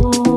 Oh.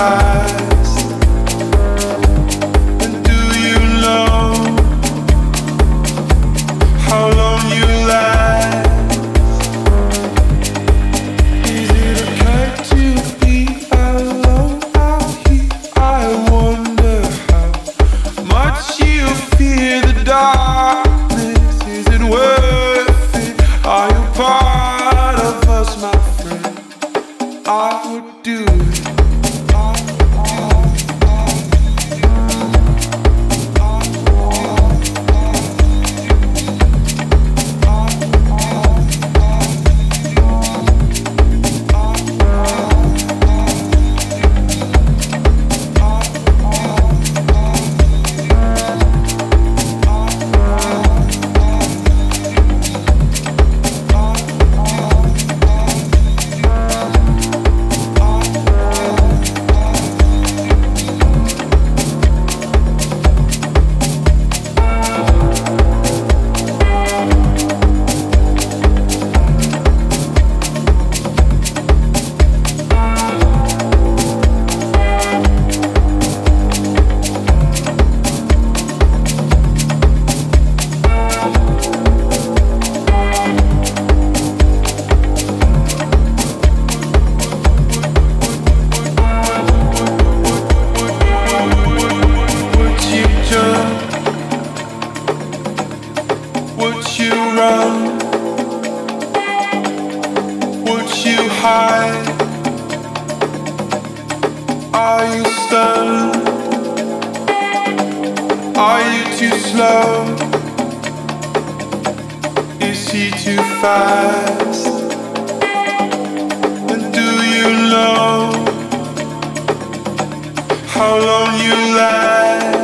sky pity too fast? And do you know how long you last?